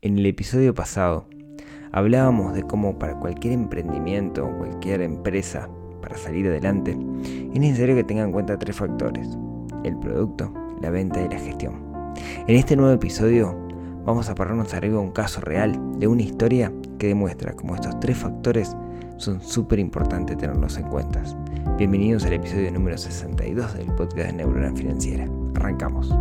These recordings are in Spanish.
En el episodio pasado hablábamos de cómo para cualquier emprendimiento o cualquier empresa, para salir adelante, es necesario que tenga en cuenta tres factores, el producto, la venta y la gestión. En este nuevo episodio vamos a pararnos arriba un caso real de una historia que demuestra cómo estos tres factores son súper importantes tenerlos en cuenta. Bienvenidos al episodio número 62 del podcast de Neurona Financiera. Arrancamos.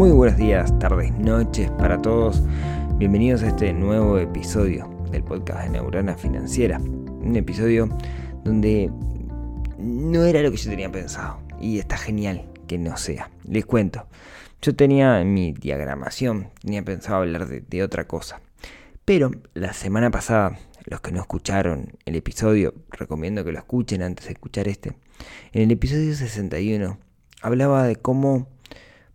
Muy buenos días, tardes, noches para todos. Bienvenidos a este nuevo episodio del podcast de Neurona Financiera. Un episodio donde no era lo que yo tenía pensado. Y está genial que no sea. Les cuento. Yo tenía en mi diagramación, tenía pensado hablar de, de otra cosa. Pero la semana pasada, los que no escucharon el episodio, recomiendo que lo escuchen antes de escuchar este. En el episodio 61 hablaba de cómo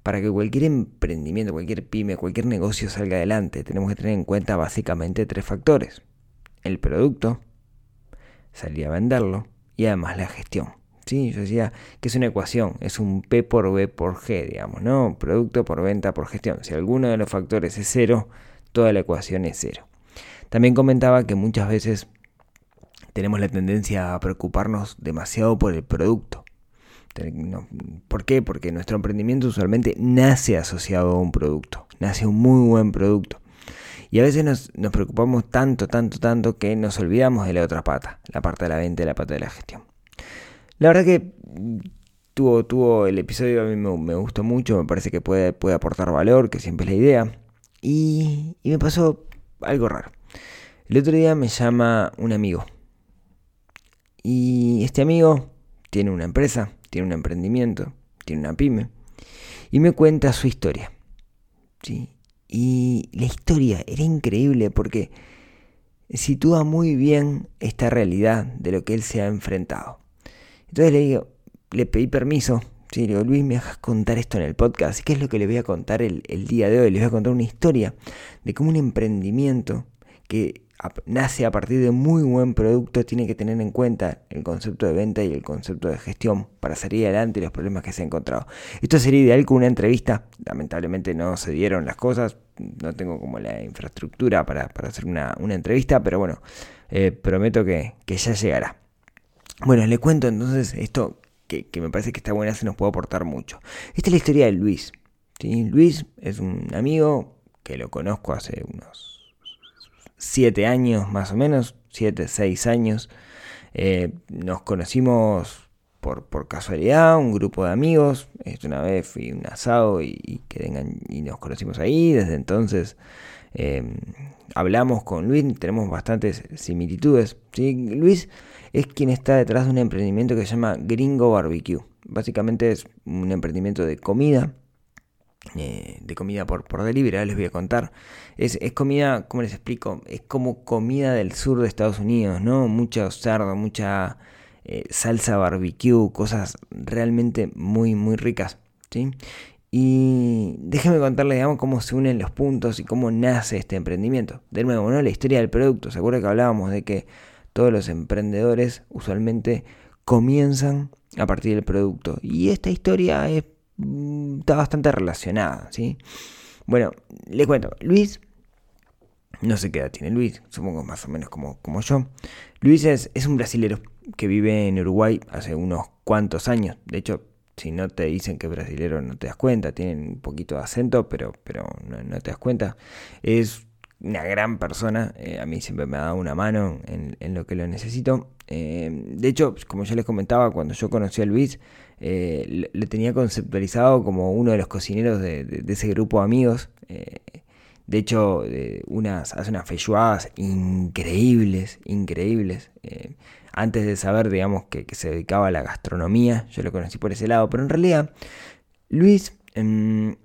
para que cualquier emprendimiento, cualquier pyme, cualquier negocio salga adelante, tenemos que tener en cuenta básicamente tres factores. El producto, salir a venderlo y además la gestión. ¿Sí? Yo decía que es una ecuación, es un P por B por G, digamos, ¿no? Producto por venta por gestión. Si alguno de los factores es cero, toda la ecuación es cero. También comentaba que muchas veces tenemos la tendencia a preocuparnos demasiado por el producto ¿Por qué? Porque nuestro emprendimiento usualmente nace asociado a un producto, nace un muy buen producto. Y a veces nos, preocupamos tanto, tanto, tanto que nos olvidamos de la otra pata, la parte de la venta y la parte de la gestión. La verdad que tuvo, tuvo el episodio, a mí me, gustó mucho, me parece que puede, puede aportar valor, que siempre es la idea. Y, y me pasó algo raro. El otro día me llama un amigo. Y este amigo tiene una empresa, tiene un emprendimiento, tiene una pyme, y me cuenta su historia. ¿sí? Y la historia era increíble porque sitúa muy bien esta realidad de lo que él se ha enfrentado. Entonces le digo, le pedí permiso, ¿sí? le digo, Luis, me dejas contar esto en el podcast. ¿Qué es lo que le voy a contar el, el día de hoy? Les voy a contar una historia de cómo un emprendimiento que nace a partir de muy buen producto, tiene que tener en cuenta el concepto de venta y el concepto de gestión para salir adelante y los problemas que se ha encontrado. Esto sería ideal con una entrevista, lamentablemente no se dieron las cosas, no tengo como la infraestructura para, hacer una, entrevista, pero bueno, eh, prometo que, ya llegará. Bueno, le cuento entonces esto que, me parece que está buena, se nos puede aportar mucho. Esta es la historia de Luis. Luis es un amigo que lo conozco hace unos siete años más o menos, siete, seis años. Eh, nos conocimos por, por, casualidad, un grupo de amigos. Una vez fui un asado y, y nos conocimos ahí. Desde entonces em, hablamos con Luis, tenemos bastantes similitudes. ¿sí? Luis es quien está detrás de un emprendimiento que se llama Gringo Barbecue. Básicamente es un emprendimiento de comida eh, de comida por, por delivery, les voy a contar. Es, comida, ¿cómo les explico? Es como comida del sur de Estados Unidos, ¿no? Mucho cerdo, mucha eh, salsa barbecue, cosas realmente muy, muy ricas, ¿sí? Y déjenme contarles, digamos, cómo se unen los puntos y cómo nace este emprendimiento. De nuevo, ¿no? La historia del producto. ¿Se acuerda que hablábamos de que todos los emprendedores usualmente comienzan a partir del producto? Y esta historia es está bastante relacionada, ¿sí? Bueno, le cuento, Luis, no sé qué edad tiene Luis, supongo más o menos como, como yo. Luis es, es un brasilero que vive en Uruguay hace unos cuantos años. De hecho, si no te dicen que es brasilero no te das cuenta, tienen un poquito de acento, pero, pero no, te das cuenta. Es una gran persona, eh, a mí siempre me ha dado una mano en, en lo que lo necesito. Eh, de hecho, como ya les comentaba, cuando yo conocí a Luis, eh, le tenía conceptualizado como uno de los cocineros de, ese grupo de amigos. Eh, de hecho, unas, hace unas feijoadas increíbles, increíbles. antes de saber, digamos, que, se dedicaba a la gastronomía, yo lo conocí por ese lado. Pero en realidad, Luis em,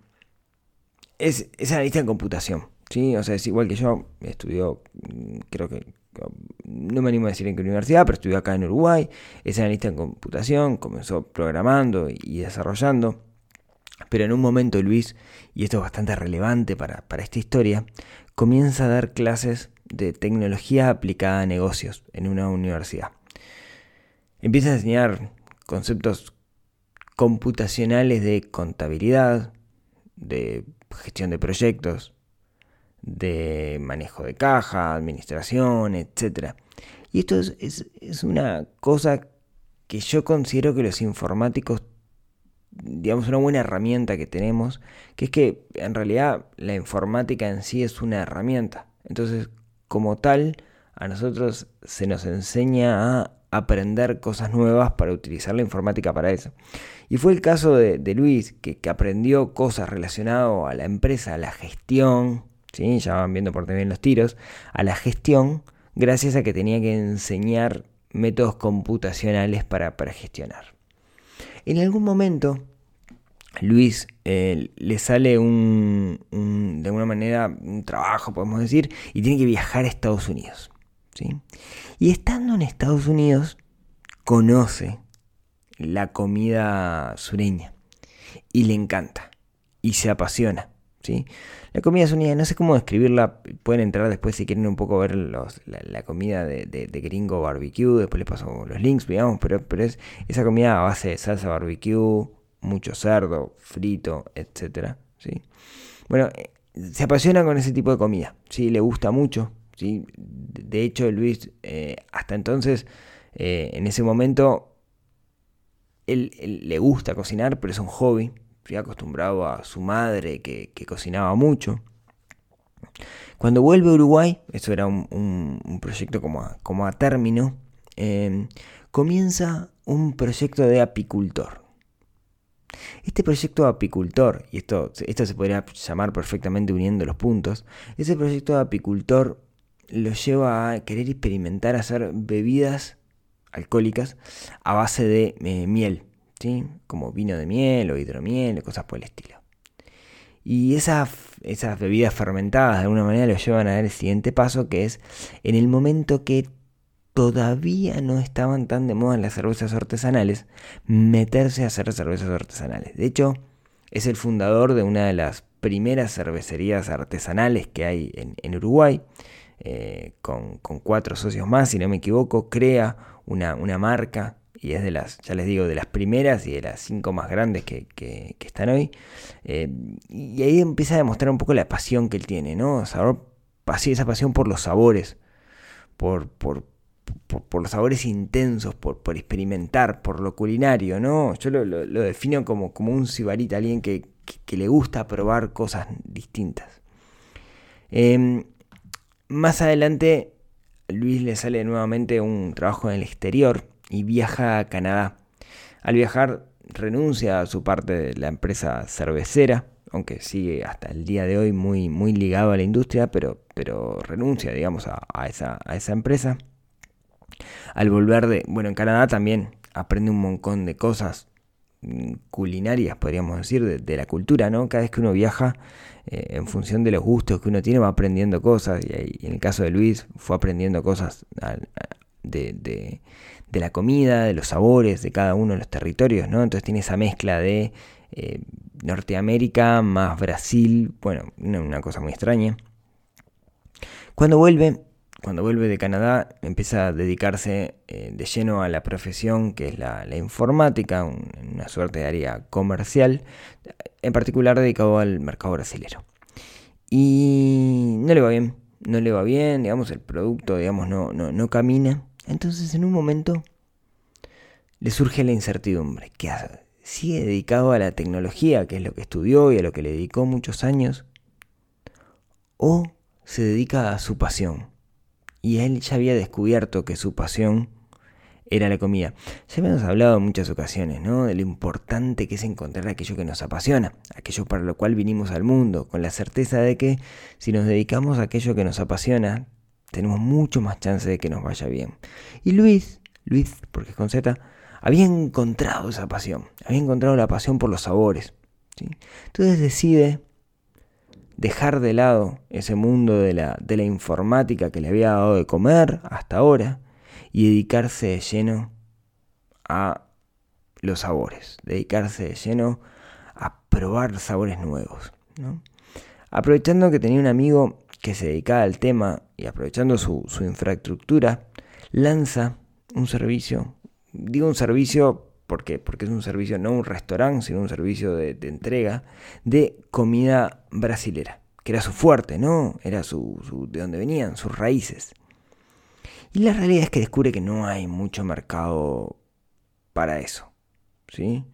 es, es analista en computación. ¿sí? O sea, es igual que yo, estudió, mm, creo que no me animo a decir en qué universidad, pero estudió acá en Uruguay, es analista en computación, comenzó programando y desarrollando. Pero en un momento Luis, y esto es bastante relevante para, esta historia, comienza a dar clases de tecnología aplicada a negocios en una universidad. empieza a enseñar conceptos computacionales de contabilidad, de gestión de proyectos, de manejo de caja, administración, etc. Y esto es, es, una cosa que yo considero que los informáticos, digamos, una buena herramienta que tenemos, que es que en realidad la informática en sí es una herramienta. Entonces, como tal, a nosotros se nos enseña a aprender cosas nuevas para utilizar la informática para eso. Y fue el caso de, Luis, que, aprendió cosas relacionadas a la empresa, a la gestión, ¿sí? ya van viendo por también los tiros, a la gestión, gracias a que tenía que enseñar métodos computacionales para, gestionar. En algún momento, Luis eh, le sale un, de alguna manera, un trabajo, podemos decir, y tiene que viajar a Estados Unidos. ¿sí? Y estando en Estados Unidos, conoce la comida sureña y le encanta y se apasiona. ¿Sí? La comida sureña, no sé cómo describirla, pueden entrar después si quieren un poco ver la, comida de, gringo barbecue, después les paso los links, digamos, pero, pero es esa comida a base de salsa barbecue, mucho cerdo, frito, etc. ¿sí? Bueno, eh, se apasiona con ese tipo de comida, ¿sí? le gusta mucho. ¿sí? De hecho, Luis, eh, hasta entonces, eh, en ese momento, él, le gusta cocinar, pero es un hobby. Acostumbrado a su madre que, cocinaba mucho. Cuando vuelve a Uruguay, eso era un, proyecto como a, como a término, em, comienza un proyecto de apicultor. Este proyecto de apicultor, y esto, esto se podría llamar perfectamente uniendo los puntos, ese proyecto de apicultor lo lleva a querer experimentar hacer bebidas alcohólicas a base de eh, miel, como vino de miel o hidromiel, cosas por el estilo. Y esas, esas bebidas fermentadas de alguna manera lo llevan a dar el siguiente paso, que es en el momento que todavía no estaban tan de moda las cervezas artesanales, meterse a hacer cervezas artesanales. De hecho, es el fundador de una de las primeras cervecerías artesanales que hay en, Uruguay, eh, con, con, cuatro socios más, si no me equivoco, crea una, marca y es de las, ya les digo, de las primeras y de las cinco más grandes que, están hoy. Eh, y ahí empieza a demostrar un poco la pasión que él tiene, ¿no? Sabor, esa pasión por los sabores, por, por, los sabores intensos, por, por, experimentar, por lo culinario, ¿no? Yo lo, defino como, como un sibarita, alguien que, le gusta probar cosas distintas. Em, más adelante Luis le sale nuevamente un trabajo en el exterior y viaja a Canadá. Al viajar renuncia a su parte de la empresa cervecera, aunque sigue hasta el día de hoy muy, muy ligado a la industria, pero, pero renuncia, digamos, a, esa, a esa empresa. Al volver de, bueno, en Canadá también aprende un montón de cosas mm, culinarias, podríamos decir, de, la cultura, ¿no? Cada vez que uno viaja, eh, en función de los gustos que uno tiene, va aprendiendo cosas. Y, en el caso de Luis, fue aprendiendo cosas de, la comida, de los sabores de cada uno de los territorios, ¿no? Entonces tiene esa mezcla de eh, Norteamérica más Brasil, bueno, una cosa muy extraña. Cuando vuelve, cuando vuelve de Canadá, empieza a dedicarse eh, de lleno a la profesión que es la, informática, una suerte de área comercial, en particular dedicado al mercado brasilero. Y no le va bien, no le va bien, digamos, el producto, digamos, no, no, no camina. Entonces, en un momento, le surge la incertidumbre. ¿Qué hace? ¿Sigue dedicado a la tecnología, que es lo que estudió y a lo que le dedicó muchos años? ¿O se dedica a su pasión? y él ya había descubierto que su pasión era la comida. Ya habíamos hablado en muchas ocasiones, ¿no? De lo importante que es encontrar aquello que nos apasiona, aquello para lo cual vinimos al mundo, con la certeza de que si nos dedicamos a aquello que nos apasiona, tenemos mucho más chance de que nos vaya bien. Y Luis, Luis, porque es con Z, había encontrado esa pasión, había encontrado la pasión por los sabores. ¿sí? Entonces decide dejar de lado ese mundo de la, de la informática que le había dado de comer hasta ahora y dedicarse de lleno a los sabores, dedicarse de lleno a probar sabores nuevos. Aprovechando que tenía un amigo que se dedicaba al tema y aprovechando su, su infraestructura, lanza un servicio digo un servicio porque, porque es un servicio, no un restaurante, sino un servicio de, entrega de comida brasilera, que era su fuerte, ¿no? Era su, de donde venían, sus raíces. Y la realidad es que descubre que no hay mucho mercado para eso, ¿sí?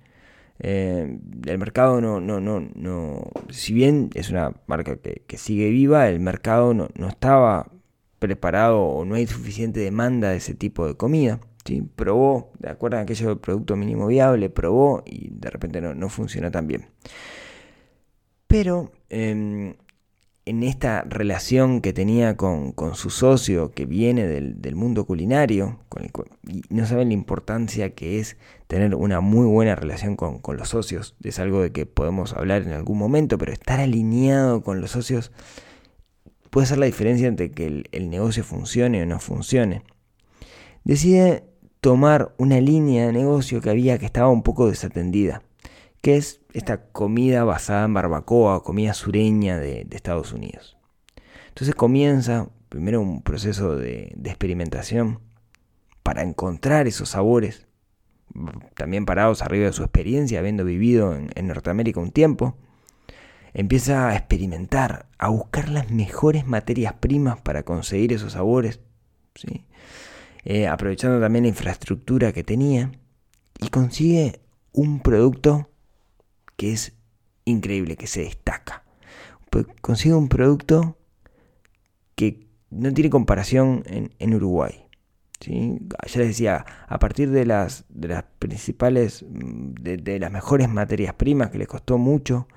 Eh, el mercado no, no, no, no, si bien es una marca que, sigue viva, el mercado no, no estaba preparado o no hay suficiente demanda de ese tipo de comida. ¿sí? Probó, ¿de acuerdo? Aquello producto mínimo viable, probó y de repente no, no funcionó tan bien. Pero em, en esta relación que tenía con, su socio que viene del, mundo culinario, y no saben la importancia que es tener una muy buena relación con, los socios, es algo de que podemos hablar en algún momento, pero estar alineado con los socios puede ser la diferencia entre que el, negocio funcione o no funcione. Decide tomar una línea de negocio que había que estaba un poco desatendida, que es esta comida basada en barbacoa, comida sureña de, Estados Unidos. Entonces comienza primero un proceso de, experimentación para encontrar esos sabores, también parados arriba de su experiencia, habiendo vivido en Norteamérica un tiempo, empieza a experimentar, a buscar las mejores materias primas para conseguir esos sabores, ¿sí? Eh, aprovechando también la infraestructura que tenía, y consigue un producto que es increíble, que se destaca. Pues consigue un producto que no tiene comparación en, Uruguay. Ya les decía, a partir de las, de las principales, de, de las mejores materias primas que le costó mucho,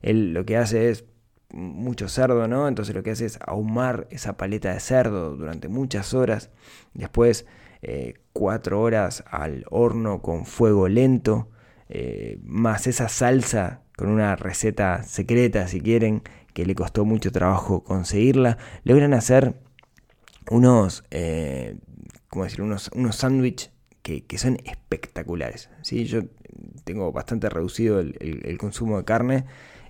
él lo que hace es mucho cerdo, ¿no? Entonces lo que hace es ahumar esa paleta de cerdo durante muchas horas. Después eh, cuatro horas al horno con fuego lento. Eh, más esa salsa con una receta secreta, si quieren, que le costó mucho trabajo conseguirla. Logran hacer unos, eh, ¿cómo decir? Unos, sándwiches que, son espectaculares. ¿sí? Yo tengo bastante reducido el consumo de carne.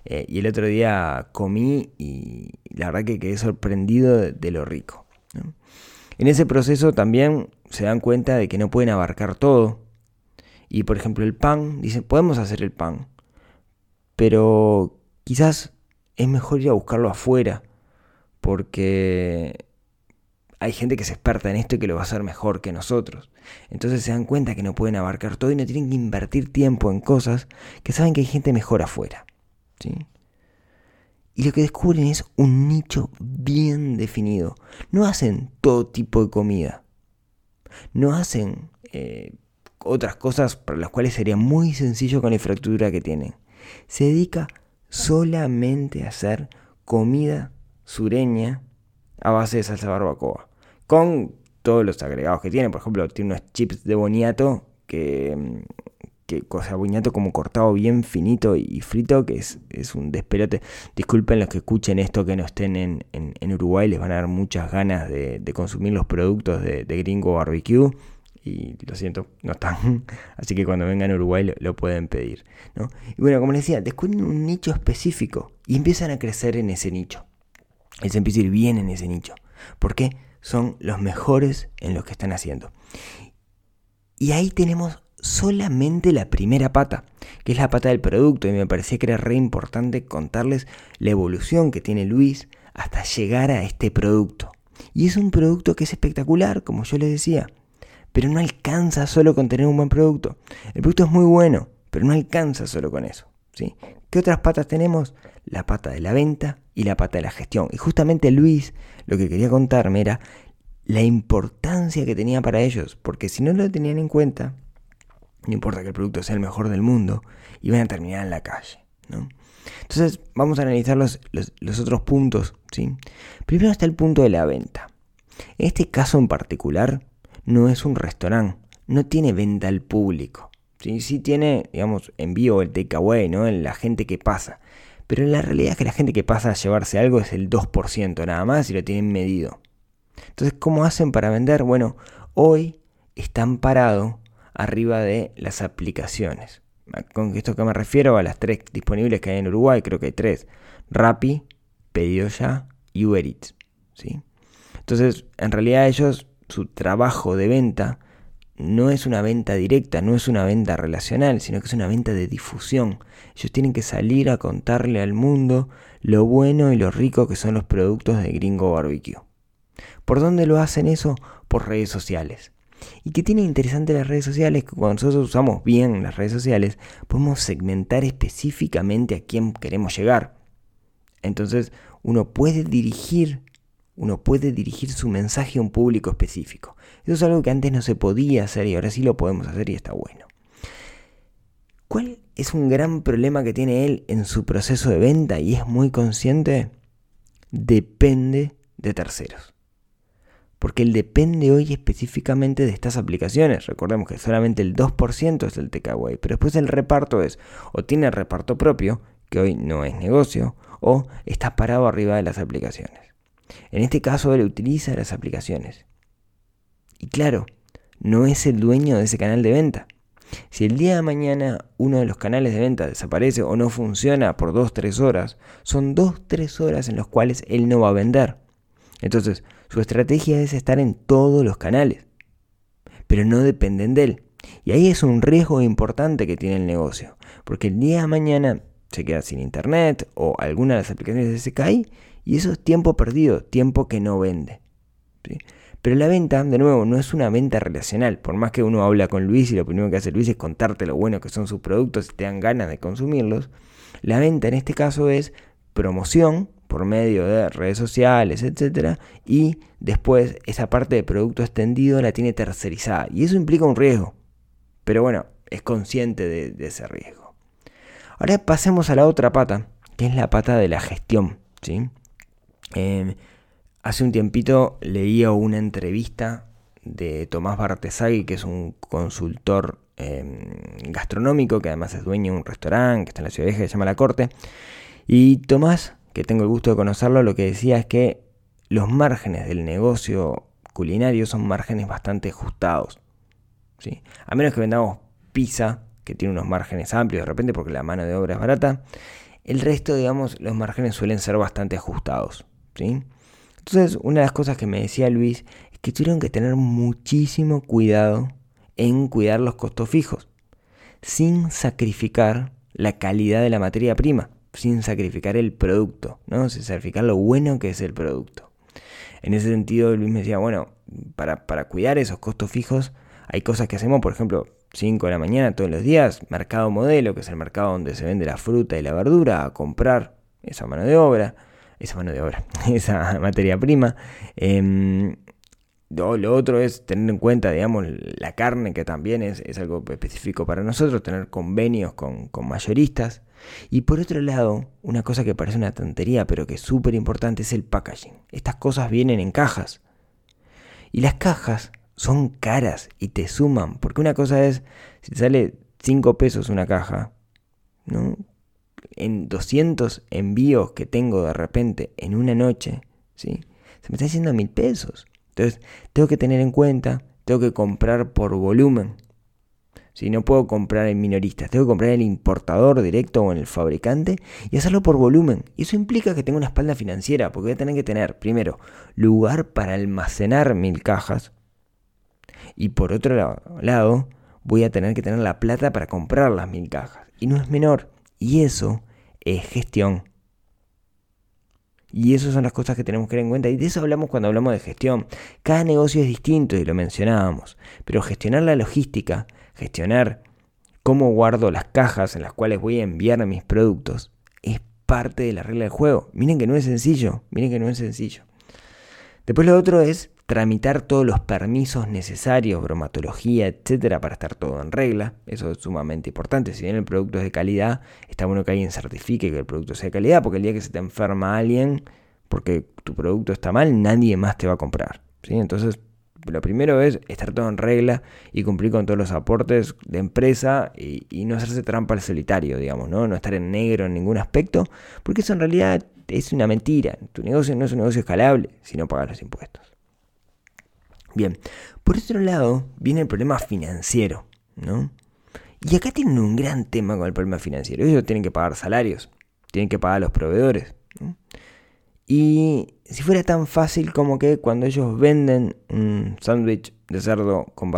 Eh, y el otro día comí y la verdad que quedé sorprendido de, lo rico. En ese proceso también se dan cuenta de que no pueden abarcar todo. Y por ejemplo el pan, dicen, podemos hacer el pan, pero quizás es mejor ir a buscarlo afuera, porque hay gente que se experta en esto y que lo va a hacer mejor que nosotros. Entonces se dan cuenta que no pueden abarcar todo y no tienen que invertir tiempo en cosas que saben que hay gente mejor afuera. Y lo que descubren es un nicho bien definido. No hacen todo tipo de comida. No hacen eh, otras cosas para las cuales sería muy sencillo con la infraestructura que tienen. Se dedica solamente a hacer comida sureña a base de salsa barbacoa. Con todos los agregados que tiene. Por ejemplo, tiene unos chips de boniato que mm, que cosa buñato como cortado bien finito y frito, que es, es, un despelote. Disculpen los que escuchen esto que no estén en, en, Uruguay, les van a dar muchas ganas de, consumir los productos de, Gringo Barbecue. Y lo siento, no están. Así que cuando vengan a Uruguay lo, pueden pedir. ¿no? Y bueno, como les decía, descubren un nicho específico y empiezan a crecer en ese nicho. Y se a ir bien en ese nicho. ¿Por qué? Son los mejores en lo que están haciendo. Y ahí tenemos solamente la primera pata, que es la pata del producto, y me parecía que era re importante contarles la evolución que tiene Luis hasta llegar a este producto. Y es un producto que es espectacular, como yo les decía, pero no alcanza solo con tener un buen producto. El producto es muy bueno, pero no alcanza solo con eso. ¿Qué otras patas tenemos? La pata de la venta y la pata de la gestión. Y justamente Luis lo que quería contarme era la importancia que tenía para ellos, porque si no lo tenían en cuenta, no importa que el producto sea el mejor del mundo, y van a terminar en la calle. ¿no? Entonces vamos a analizar los, otros puntos. ¿sí? Primero está el punto de la venta. En este caso en particular no es un restaurante, no tiene venta al público. ¿Sí? sí tiene, digamos, envío el takeaway, ¿no? la gente que pasa. Pero la realidad es que la gente que pasa a llevarse algo es el 2% nada más y lo tienen medido. Entonces, ¿cómo hacen para vender? Bueno, hoy están parados arriba de las aplicaciones. Con esto que me refiero a las tres disponibles que hay en Uruguay, creo que hay tres. Rappi, Pedido Ya y Uber Eats. ¿sí? Entonces, en realidad ellos, su trabajo de venta no es una venta directa, no es una venta relacional, sino que es una venta de difusión. Ellos tienen que salir a contarle al mundo lo bueno y lo rico que son los productos de Gringo Barbecue. ¿Por dónde lo hacen eso? Por redes sociales. ¿Y qué tiene interesante las redes sociales? Que cuando nosotros usamos bien las redes sociales, podemos segmentar específicamente a quién queremos llegar. Entonces, uno puede dirigir, uno puede dirigir su mensaje a un público específico. Eso es algo que antes no se podía hacer y ahora sí lo podemos hacer y está bueno. ¿Cuál es un gran problema que tiene él en su proceso de venta y es muy consciente? Depende de terceros. Porque él depende hoy específicamente de estas aplicaciones. Recordemos que solamente el 2% es el takeaway, pero después el reparto es o tiene reparto propio, que hoy no es negocio, o está parado arriba de las aplicaciones. En este caso él utiliza las aplicaciones. Y claro, no es el dueño de ese canal de venta. Si el día de mañana uno de los canales de venta desaparece o no funciona por 2-3 horas, son 2-3 horas en las cuales él no va a vender. Entonces, su estrategia es estar en todos los canales, pero no dependen de él. Y ahí es un riesgo importante que tiene el negocio, porque el día de mañana se queda sin internet o alguna de las aplicaciones se cae y eso es tiempo perdido, tiempo que no vende. Pero la venta, de nuevo, no es una venta relacional. Por más que uno habla con Luis y lo primero que hace Luis es contarte lo bueno que son sus productos y te dan ganas de consumirlos, la venta en este caso es promoción por medio de redes sociales, etc. Y después esa parte de producto extendido la tiene tercerizada. Y eso implica un riesgo. Pero bueno, es consciente de, ese riesgo. Ahora pasemos a la otra pata, que es la pata de la gestión. ¿sí? Em, Hace un tiempito leía una entrevista de Tomás Bartesagui, que es un consultor em, gastronómico, que además es dueño de un restaurante que está en la ciudad vieja, que se llama La Corte. Y Tomás, que tengo el gusto de conocerlo, lo que decía es que los márgenes del negocio culinario son márgenes bastante ajustados. ¿sí? A menos que vendamos pizza, que tiene unos márgenes amplios de repente porque la mano de obra es barata, el resto, digamos, los márgenes suelen ser bastante ajustados. ¿sí? Entonces, una de las cosas que me decía Luis es que tuvieron que tener muchísimo cuidado en cuidar los costos fijos, sin sacrificar la calidad de la materia prima, sin sacrificar el producto, ¿no? sin sacrificar lo bueno que es el producto. En ese sentido, Luis me decía, bueno, para, para cuidar esos costos fijos, hay cosas que hacemos, por ejemplo, 5 de la mañana todos los días, mercado modelo, que es el mercado donde se vende la fruta y la verdura, a comprar esa mano de obra esa mano de obra, esa materia prima. Em, lo, otro es tener en cuenta, digamos, la carne, que también es, algo específico para nosotros, tener convenios con, con, mayoristas. Y por otro lado, una cosa que parece una tontería, pero que es súper importante, es el packaging. Estas cosas vienen en cajas. Y las cajas son caras y te suman, porque una cosa es, si sale 5 pesos una caja, ¿no? En 200 envíos que tengo de repente en una noche, ¿sí? se me está haciendo mil pesos. Entonces, tengo que tener en cuenta, tengo que comprar por volumen. Si no puedo comprar en minoristas, tengo que comprar en el importador directo o en el fabricante y hacerlo por volumen. Y eso implica que tengo una espalda financiera, porque voy a tener que tener, primero, lugar para almacenar mil cajas. Y por otro lado, voy a tener que tener la plata para comprar las mil cajas. Y no es menor. Y eso es gestión. Y esas son las cosas que tenemos que tener en cuenta. Y de eso hablamos cuando hablamos de gestión. Cada negocio es distinto y lo mencionábamos. Pero gestionar la logística, gestionar cómo guardo las cajas en las cuales voy a enviar mis productos, es parte de la regla del juego. Miren que no es sencillo. Miren que no es sencillo. Después lo otro es tramitar todos los permisos necesarios, bromatología, etcétera, para estar todo en regla. Eso es sumamente importante. Si bien el producto es de calidad, está bueno que alguien certifique que el producto sea de calidad, porque el día que se te enferma alguien porque tu producto está mal, nadie más te va a comprar. ¿sí? Entonces, lo primero es estar todo en regla y cumplir con todos los aportes de empresa y, y, no hacerse trampa al solitario, digamos, ¿no? No estar en negro en ningún aspecto, porque eso en realidad es una mentira. Tu negocio no es un negocio escalable si no pagas los impuestos. Bien, por otro lado viene el problema financiero, ¿no? Y acá tienen un gran tema con el problema financiero. Ellos tienen que pagar salarios, tienen que pagar los proveedores. Y si fuera tan fácil como que cuando ellos venden un sándwich de cerdo con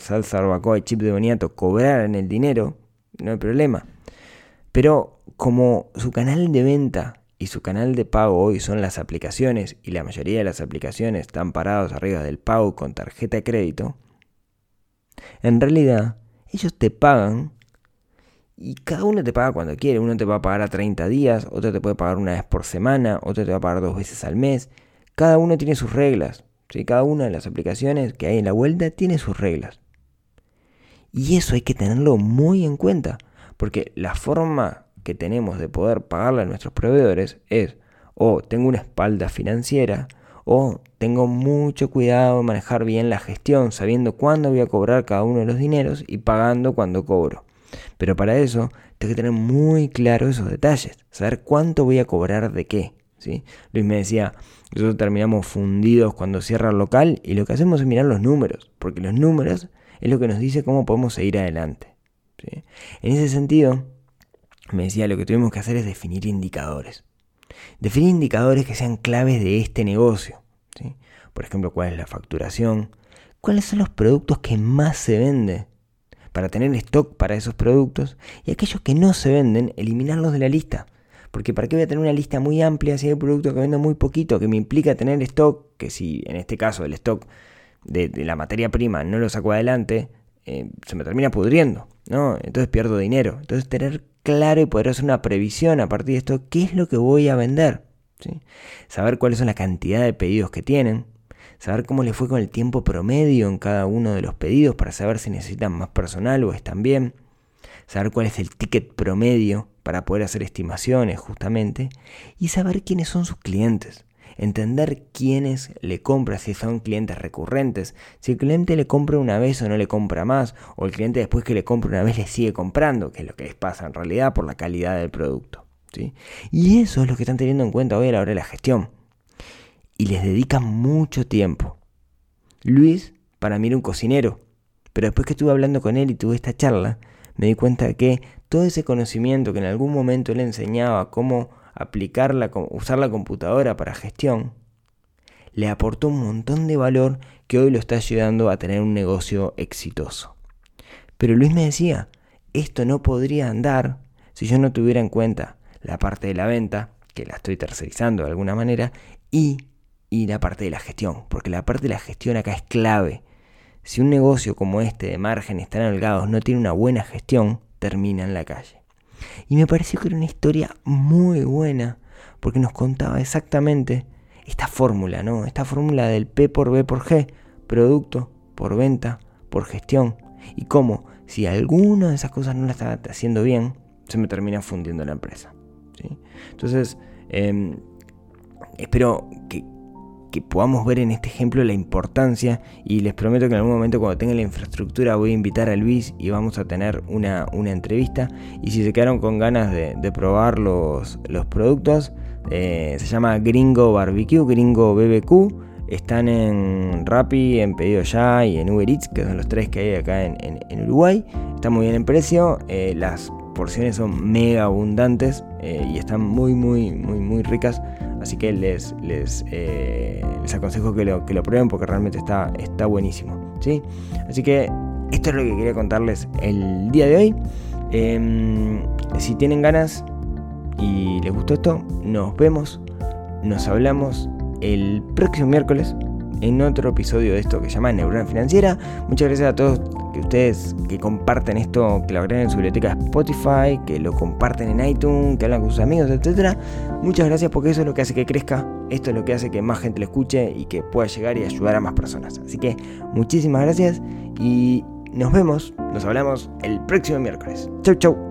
salsa barbacoa y chip de boniato cobraran el dinero, no hay problema. Pero como su canal de venta y su canal de pago hoy son las aplicaciones y la mayoría de las aplicaciones están parados arriba del pago con tarjeta de crédito, en realidad ellos te pagan y cada uno te paga cuando quiere. Uno te va a pagar a 30 días, otro te puede pagar una vez por semana, otro te va a pagar dos veces al mes. Cada uno tiene sus reglas. Cada una de las aplicaciones que hay en la vuelta tiene sus reglas. Y eso hay que tenerlo muy en cuenta, porque la forma que tenemos de poder pagarle a nuestros proveedores es o tengo una espalda financiera o tengo mucho cuidado de manejar bien la gestión, sabiendo cuándo voy a cobrar cada uno de los dineros y pagando cuando cobro. Pero para eso tengo que tener muy claro esos detalles, saber cuánto voy a cobrar de qué. Luis me decía, nosotros terminamos fundidos cuando cierra el local y lo que hacemos es mirar los números, porque los números es lo que nos dice cómo podemos seguir adelante. En ese sentido, me decía, lo que tuvimos que hacer es definir indicadores. Definir indicadores que sean claves de este negocio. Por ejemplo, cuál es la facturación, cuáles son los productos que más se venden para tener stock para esos productos y aquellos que no se venden, eliminarlos de la lista. Porque ¿para qué voy a tener una lista muy amplia si hay productos que vendo muy poquito, que me implica tener stock, que si en este caso el stock de, la materia prima no lo saco adelante, eh, se me termina pudriendo, ¿no? Entonces pierdo dinero. Entonces tener claro y poder hacer una previsión a partir de esto, qué es lo que voy a vender. ¿sí? Saber cuáles son la cantidad de pedidos que tienen, saber cómo le fue con el tiempo promedio en cada uno de los pedidos para saber si necesitan más personal o están bien, saber cuál es el ticket promedio para poder hacer estimaciones justamente y saber quiénes son sus clientes. Entender quiénes le compra, si son clientes recurrentes, si el cliente le compra una vez o no le compra más, o el cliente después que le compra una vez le sigue comprando, que es lo que les pasa en realidad por la calidad del producto. ¿sí? Y eso es lo que están teniendo en cuenta hoy a la hora de la gestión y les dedica mucho tiempo. Luis, para mí era un cocinero, pero después que estuve hablando con él y tuve esta charla, me di cuenta de que todo ese conocimiento que en algún momento él enseñaba cómo aplicarla, usar la computadora para gestión, le aportó un montón de valor que hoy lo está ayudando a tener un negocio exitoso. Pero Luis me decía, esto no podría andar si yo no tuviera en cuenta la parte de la venta, que la estoy tercerizando de alguna manera, y y la parte de la gestión, porque la parte de la gestión acá es clave. Si un negocio como este de márgenes tan holgados no tiene una buena gestión, termina en la calle. Y me pareció que era una historia muy buena, porque nos contaba exactamente esta fórmula, ¿no? Esta fórmula del P por B por G, producto por venta por gestión, y cómo si alguna de esas cosas no la estaba haciendo bien, se me termina fundiendo la empresa. Entonces, em, espero que, que podamos ver en este ejemplo la importancia y les prometo que en algún momento cuando tenga la infraestructura voy a invitar a Luis y vamos a tener una, entrevista y si se quedaron con ganas de, probar los, los productos eh, se llama Gringo Barbecue, Gringo BBQ están en Rappi, en Pedido Ya y en Uber Eats, que son los tres que hay acá en, Uruguay. Están muy bien en precio. Eh, las porciones son mega abundantes eh, y están muy, muy, muy, muy ricas. Así que les, les, eh, les aconsejo que lo, que lo prueben porque realmente está, está buenísimo. ¿sí? Así que esto es lo que quería contarles el día de hoy. Em, si tienen ganas y les gustó esto, nos vemos, nos hablamos el próximo miércoles en otro episodio de esto que se llama Neurona Financiera. Muchas gracias a todos que ustedes que comparten esto, que lo agregan en su biblioteca Spotify, que lo comparten en iTunes, que hablan con sus amigos, etc. Muchas gracias porque eso es lo que hace que crezca, esto es lo que hace que más gente lo escuche y que pueda llegar y ayudar a más personas. Así que muchísimas gracias y nos vemos, nos hablamos el próximo miércoles. Chau, chau.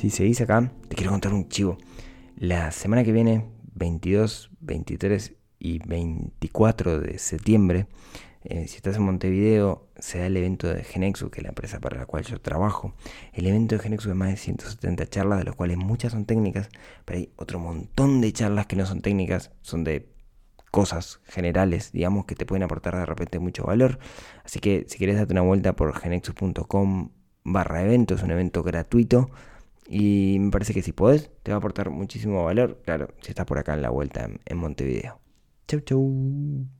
Si seguís acá, te quiero contar un chivo. La semana que viene, 22, 23 y 24 de septiembre, eh, si estás en Montevideo, se da el evento de Genexus, que es la empresa para la cual yo trabajo. El evento de Genexus de más de 170 charlas, de las cuales muchas son técnicas, pero hay otro montón de charlas que no son técnicas, son de cosas generales, digamos, que te pueden aportar de repente mucho valor. Así que si quieres darte una vuelta por genexus.com barra evento, es un evento gratuito Y me parece que si podés, te va a aportar muchísimo valor. Claro, si estás por acá en la vuelta en, en Montevideo. Chau, chau.